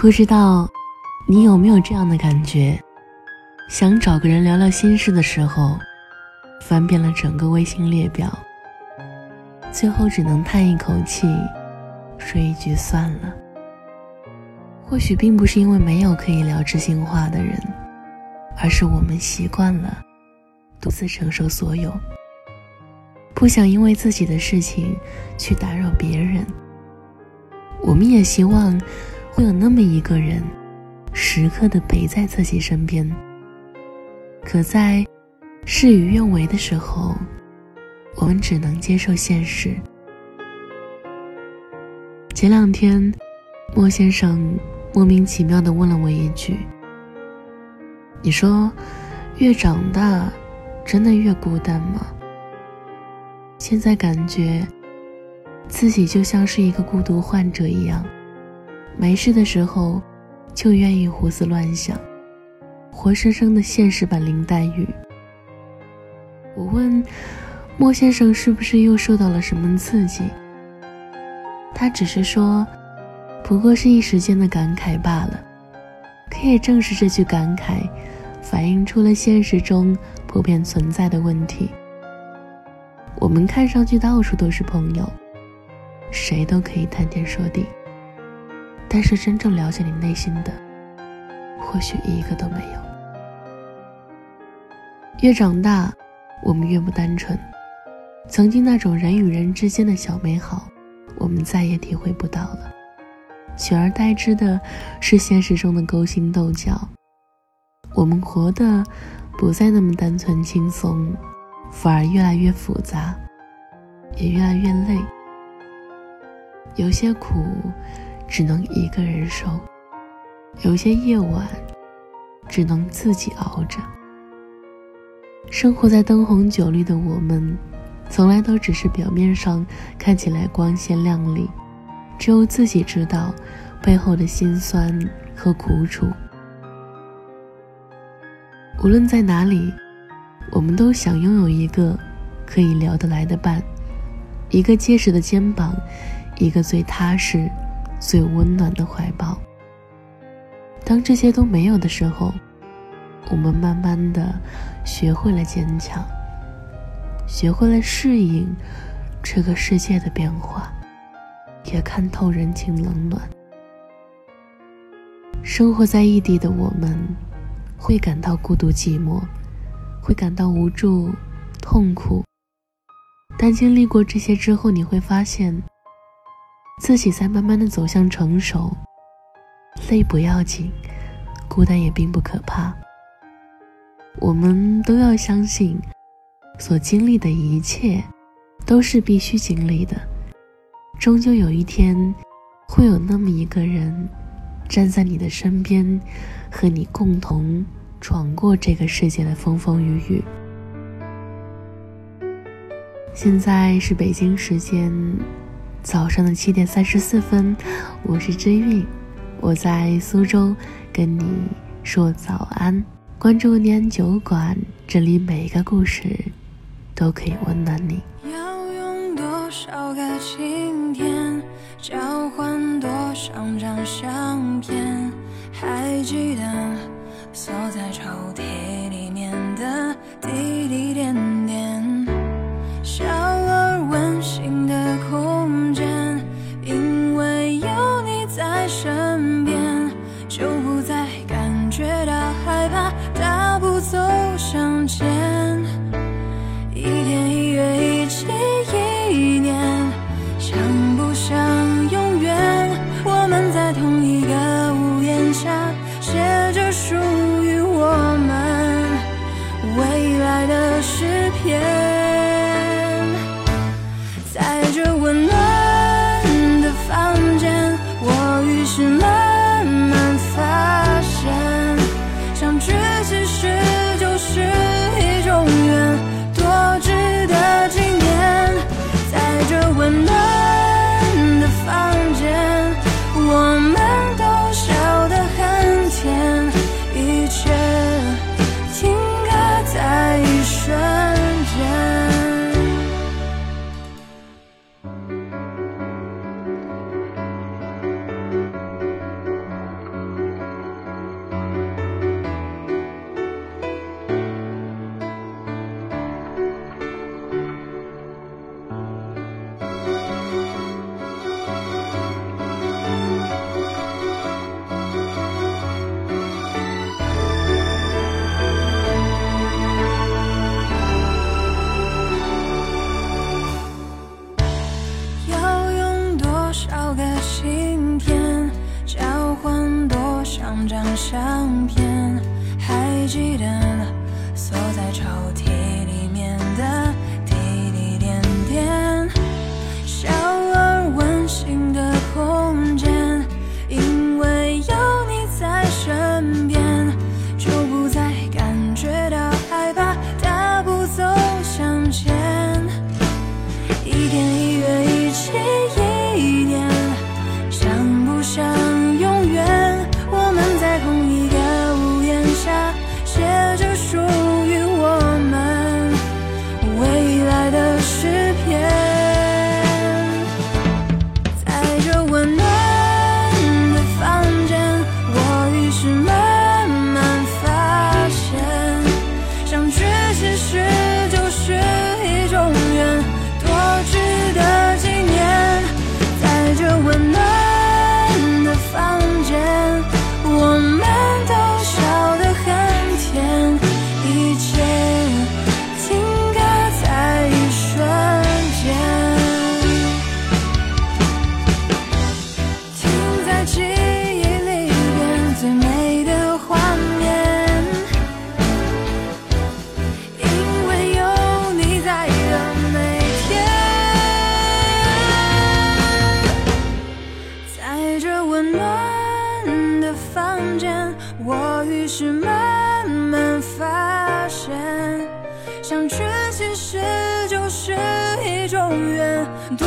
不知道你有没有这样的感觉？想找个人聊聊心事的时候，翻遍了整个微信列表，最后只能叹一口气，说一句算了。或许并不是因为没有可以聊知心话的人，而是我们习惯了独自承受所有，不想因为自己的事情去打扰别人。我们也希望会有那么一个人，时刻的陪在自己身边。可在事与愿违的时候，我们只能接受现实。前两天，莫先生莫名其妙的问了我一句：“你说，越长大，真的越孤单吗？”现在感觉。自己就像是一个孤独患者一样，没事的时候就愿意胡思乱想，活生生的现实版林黛玉。我问莫先生是不是又受到了什么刺激，他只是说，不过是一时间的感慨罢了。可也正是这句感慨，反映出了现实中普遍存在的问题。我们看上去到处都是朋友。谁都可以谈天说地，但是真正了解你内心的，或许一个都没有。越长大，我们越不单纯，曾经那种人与人之间的小美好，我们再也体会不到了，取而代之的是现实中的勾心斗角。我们活的不再那么单纯轻松，反而越来越复杂，也越来越累。有些苦，只能一个人受；有些夜晚，只能自己熬着。生活在灯红酒绿的我们，从来都只是表面上看起来光鲜亮丽，只有自己知道背后的辛酸和苦楚。无论在哪里，我们都想拥有一个可以聊得来的伴，一个结实的肩膀。一个最踏实、最温暖的怀抱。当这些都没有的时候，我们慢慢的学会了坚强，学会了适应这个世界的变化，也看透人情冷暖。生活在异地的我们，会感到孤独寂寞，会感到无助、痛苦。但经历过这些之后，你会发现。自己在慢慢的走向成熟，累不要紧，孤单也并不可怕。我们都要相信，所经历的一切，都是必须经历的。终究有一天，会有那么一个人，站在你的身边，和你共同闯过这个世界的风风雨雨。现在是北京时间。早上的七点三十四分，我是知韵，我在苏州跟你说早安。关注念酒馆，这里每个故事都可以温暖你。要用多少个晴天，交换多少张相片？还记得锁在抽屉里面的滴滴点，诗篇。于是慢慢发现相聚其实就是一种缘多